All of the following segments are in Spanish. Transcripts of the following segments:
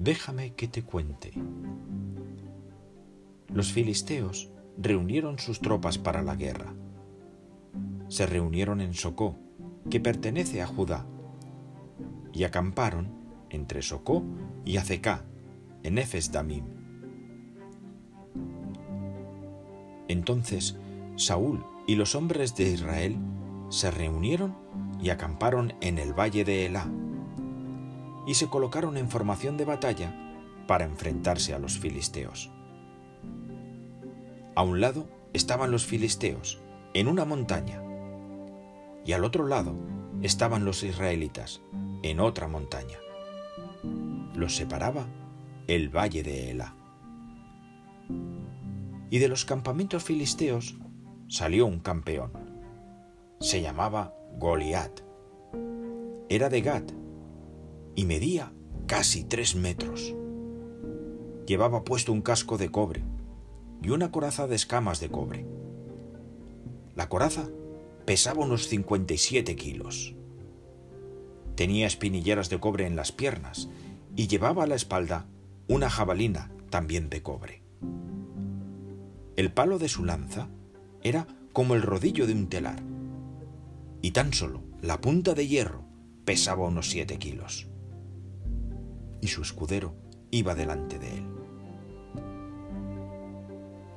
Déjame que te cuente. Los filisteos reunieron sus tropas para la guerra. Se reunieron en Socó, que pertenece a Judá, y acamparon entre Socó y Azecá, en Efes Damim. Entonces Saúl y los hombres de Israel se reunieron y acamparon en el valle de Elá, y se colocaron en formación de batalla para enfrentarse a los filisteos. A un lado estaban los filisteos, en una montaña, y al otro lado estaban los israelitas, en otra montaña. Los separaba el valle de Ela. Y de los campamentos filisteos salió un campeón. Se llamaba Goliat. Era de Gat y medía casi tres metros. Llevaba puesto un casco de cobre y una coraza de escamas de cobre. La coraza pesaba unos 57 kilos. Tenía espinilleras de cobre en las piernas y llevaba a la espalda una jabalina también de cobre. El palo de su lanza era como el rodillo de un telar y tan solo la punta de hierro pesaba unos siete kilos. Y su escudero iba delante de él.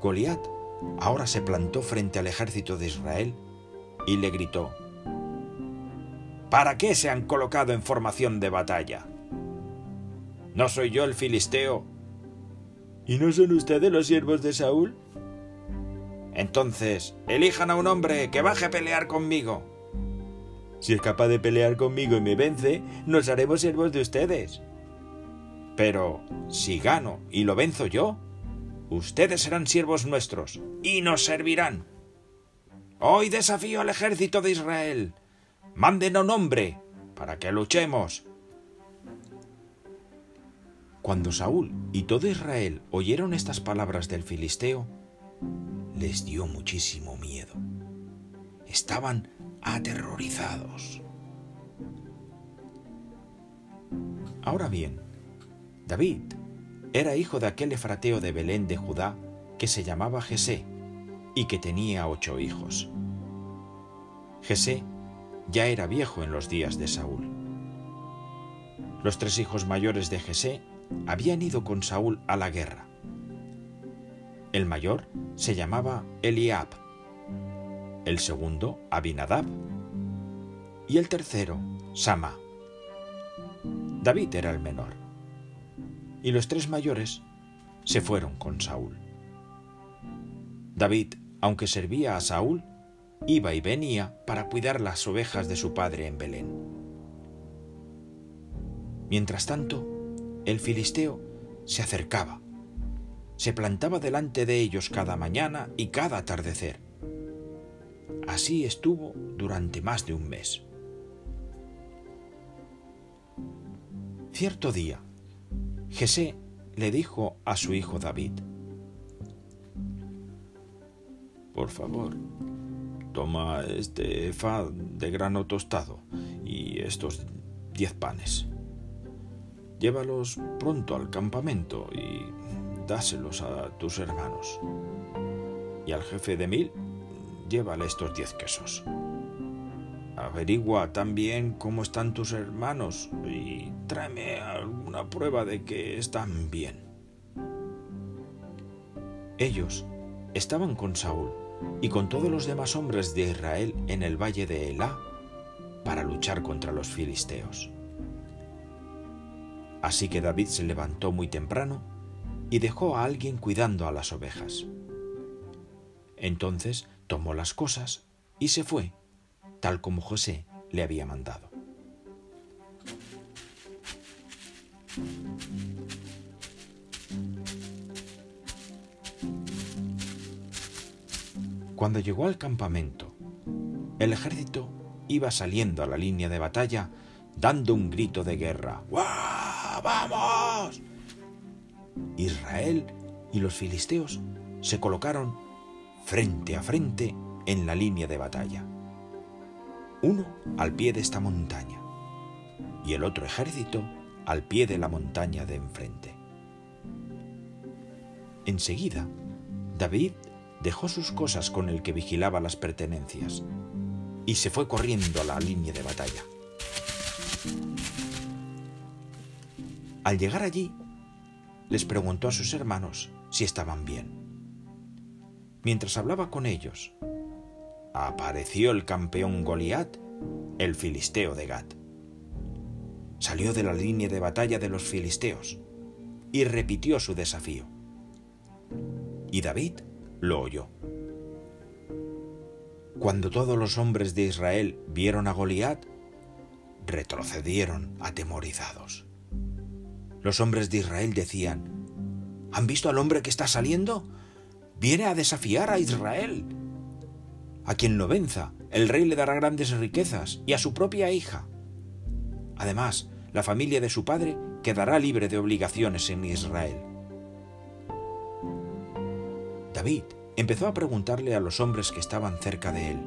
Goliat ahora se plantó frente al ejército de Israel y le gritó, ¿Para qué se han colocado en formación de batalla? ¿No soy yo el filisteo? ¿Y no son ustedes los siervos de Saúl? Entonces, elijan a un hombre que baje a pelear conmigo. Si es capaz de pelear conmigo y me vence, nos haremos siervos de ustedes. Pero si gano y lo venzo yo, ustedes serán siervos nuestros y nos servirán. Hoy desafío al ejército de Israel Manden un hombre para que luchemos. Cuando Saúl y todo Israel oyeron estas palabras del filisteo, les dio muchísimo miedo. Estaban aterrorizados. Ahora bien, David era hijo de aquel efrateo de Belén de Judá que se llamaba Jesé y que tenía ocho hijos. Jesé ya era viejo en los días de Saúl. Los tres hijos mayores de Jesé habían ido con Saúl a la guerra. El mayor se llamaba Eliab, el segundo Abinadab y el tercero Sama. David era el menor. Y los tres mayores se fueron con Saúl. David, aunque servía a Saúl, iba y venía para cuidar las ovejas de su padre en Belén. Mientras tanto, el filisteo se acercaba, se plantaba delante de ellos cada mañana y cada atardecer. Así estuvo durante más de un mes. Cierto día, Jesé le dijo a su hijo David, Por favor, Toma este fa de grano tostado y estos diez panes. Llévalos pronto al campamento y dáselos a tus hermanos. Y al jefe de mil, llévale estos diez quesos. Averigua también cómo están tus hermanos y tráeme alguna prueba de que están bien. Ellos estaban con Saúl y con todos los demás hombres de Israel en el valle de Elá para luchar contra los filisteos. Así que David se levantó muy temprano y dejó a alguien cuidando a las ovejas. Entonces tomó las cosas y se fue, tal como José le había mandado. Cuando llegó al campamento, el ejército iba saliendo a la línea de batalla dando un grito de guerra. ¡Vamos! Israel y los filisteos se colocaron frente a frente en la línea de batalla. Uno al pie de esta montaña y el otro ejército al pie de la montaña de enfrente. Enseguida, David dejó sus cosas con el que vigilaba las pertenencias y se fue corriendo a la línea de batalla. Al llegar allí, les preguntó a sus hermanos si estaban bien. Mientras hablaba con ellos, apareció el campeón Goliat, el filisteo de Gat. Salió de la línea de batalla de los filisteos y repitió su desafío. Y David lo oyó. Cuando todos los hombres de Israel vieron a Goliat, retrocedieron atemorizados. Los hombres de Israel decían, ¿Han visto al hombre que está saliendo? Viene a desafiar a Israel. A quien lo venza, el rey le dará grandes riquezas y a su propia hija. Además, la familia de su padre quedará libre de obligaciones en Israel. David empezó a preguntarle a los hombres que estaban cerca de él.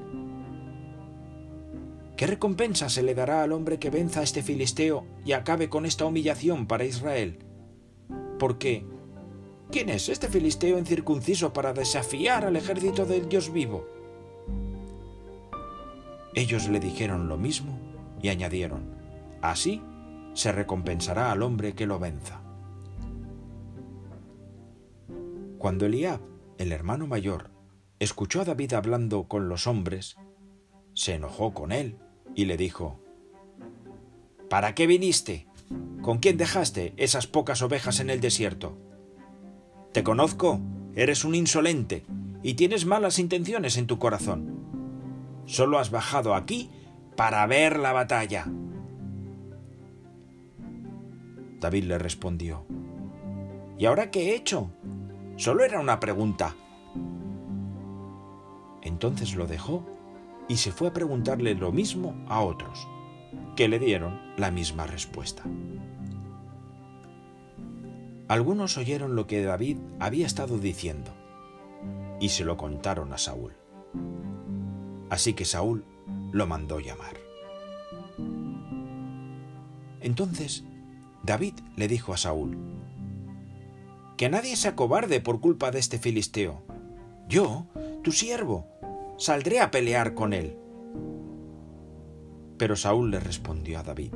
¿Qué recompensa se le dará al hombre que venza a este filisteo y acabe con esta humillación para Israel? Porque, ¿quién es este filisteo incircunciso para desafiar al ejército del Dios vivo? Ellos le dijeron lo mismo y añadieron, así se recompensará al hombre que lo venza. Cuando Eliab el hermano mayor escuchó a David hablando con los hombres, se enojó con él y le dijo, ¿Para qué viniste? ¿Con quién dejaste esas pocas ovejas en el desierto? Te conozco, eres un insolente y tienes malas intenciones en tu corazón. Solo has bajado aquí para ver la batalla. David le respondió, ¿Y ahora qué he hecho? Solo era una pregunta. Entonces lo dejó y se fue a preguntarle lo mismo a otros, que le dieron la misma respuesta. Algunos oyeron lo que David había estado diciendo y se lo contaron a Saúl. Así que Saúl lo mandó llamar. Entonces David le dijo a Saúl, que nadie se acobarde por culpa de este filisteo. Yo, tu siervo, saldré a pelear con él. Pero Saúl le respondió a David,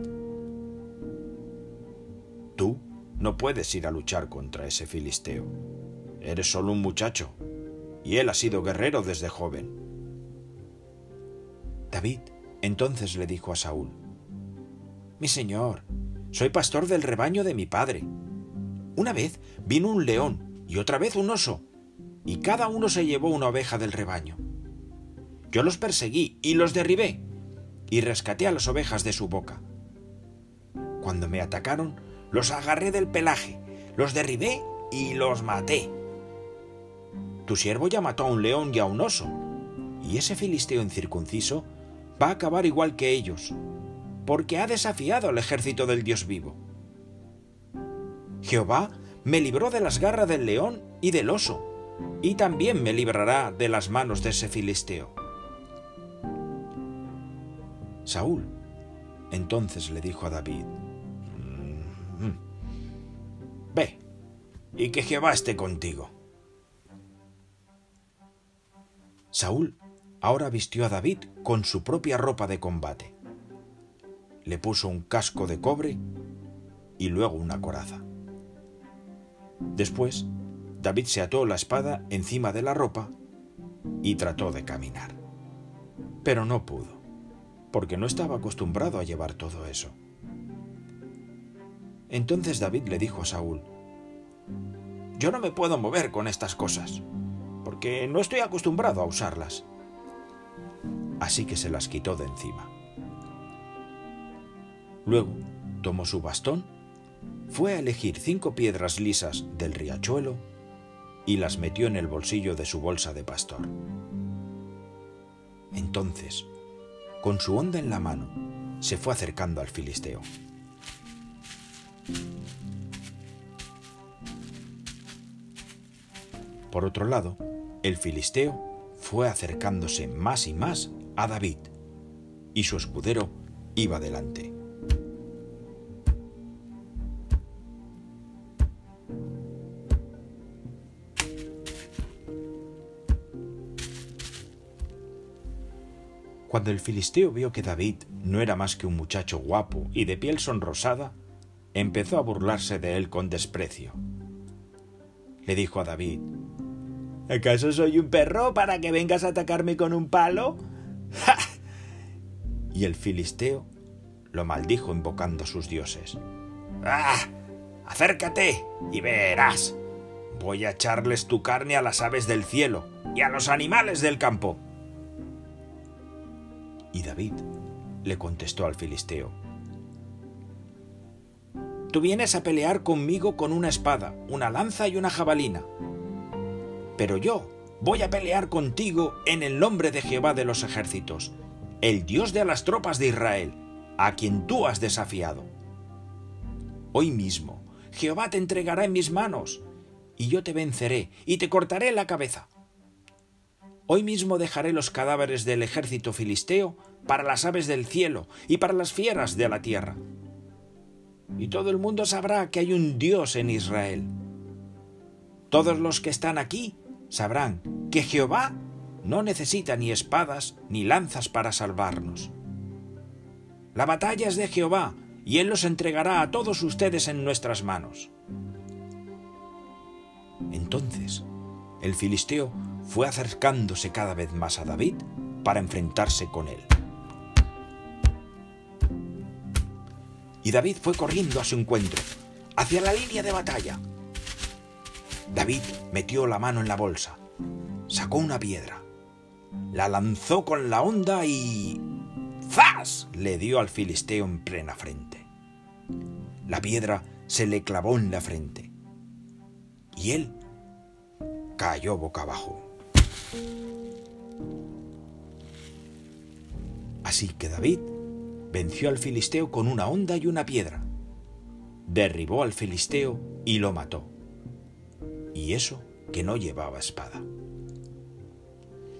Tú no puedes ir a luchar contra ese filisteo. Eres solo un muchacho, y él ha sido guerrero desde joven. David entonces le dijo a Saúl, Mi señor, soy pastor del rebaño de mi padre una vez vino un león y otra vez un oso, y cada uno se llevó una oveja del rebaño. Yo los perseguí y los derribé, y rescaté a las ovejas de su boca. Cuando me atacaron, los agarré del pelaje, los derribé y los maté. Tu siervo ya mató a un león y a un oso, y ese filisteo incircunciso va a acabar igual que ellos, porque ha desafiado al ejército del Dios vivo. Jehová me libró de las garras del león y del oso, y también me librará de las manos de ese filisteo. Saúl entonces le dijo a David, mm, Ve, y que Jehová esté contigo. Saúl ahora vistió a David con su propia ropa de combate. Le puso un casco de cobre y luego una coraza. Después, David se ató la espada encima de la ropa y trató de caminar. Pero no pudo, porque no estaba acostumbrado a llevar todo eso. Entonces David le dijo a Saúl, Yo no me puedo mover con estas cosas, porque no estoy acostumbrado a usarlas. Así que se las quitó de encima. Luego tomó su bastón fue a elegir cinco piedras lisas del riachuelo y las metió en el bolsillo de su bolsa de pastor. Entonces, con su onda en la mano, se fue acercando al filisteo. Por otro lado, el filisteo fue acercándose más y más a David, y su escudero iba delante. Cuando el filisteo vio que David no era más que un muchacho guapo y de piel sonrosada, empezó a burlarse de él con desprecio. Le dijo a David, ¿Acaso soy un perro para que vengas a atacarme con un palo? ¡Ja! Y el filisteo lo maldijo invocando a sus dioses. ¡Ah! Acércate y verás. Voy a echarles tu carne a las aves del cielo y a los animales del campo. Y David le contestó al filisteo, Tú vienes a pelear conmigo con una espada, una lanza y una jabalina. Pero yo voy a pelear contigo en el nombre de Jehová de los ejércitos, el Dios de las tropas de Israel, a quien tú has desafiado. Hoy mismo Jehová te entregará en mis manos, y yo te venceré y te cortaré la cabeza. Hoy mismo dejaré los cadáveres del ejército filisteo para las aves del cielo y para las fieras de la tierra. Y todo el mundo sabrá que hay un Dios en Israel. Todos los que están aquí sabrán que Jehová no necesita ni espadas ni lanzas para salvarnos. La batalla es de Jehová, y Él los entregará a todos ustedes en nuestras manos. Entonces, el filisteo fue acercándose cada vez más a David para enfrentarse con él. Y David fue corriendo a su encuentro, hacia la línea de batalla. David metió la mano en la bolsa, sacó una piedra, la lanzó con la honda y... ¡Zas! le dio al filisteo en plena frente. La piedra se le clavó en la frente y él cayó boca abajo. Así que David venció al filisteo con una honda y una piedra. Derribó al filisteo y lo mató. Y eso que no llevaba espada.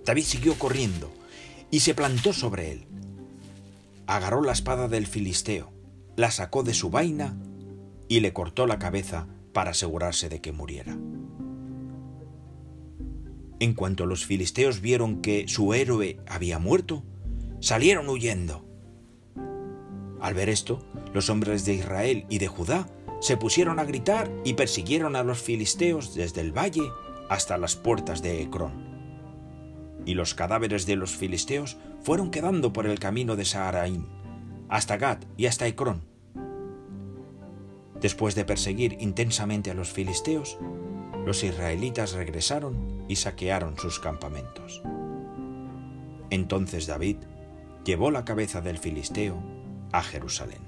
David siguió corriendo y se plantó sobre él. Agarró la espada del filisteo, la sacó de su vaina y le cortó la cabeza para asegurarse de que muriera. En cuanto los filisteos vieron que su héroe había muerto, salieron huyendo. Al ver esto, los hombres de Israel y de Judá se pusieron a gritar y persiguieron a los filisteos desde el valle hasta las puertas de Ecrón y los cadáveres de los filisteos fueron quedando por el camino de Saharaim, hasta Gad y hasta Ecrón. Después de perseguir intensamente a los filisteos, los israelitas regresaron y saquearon sus campamentos. Entonces David llevó la cabeza del filisteo a Jerusalén.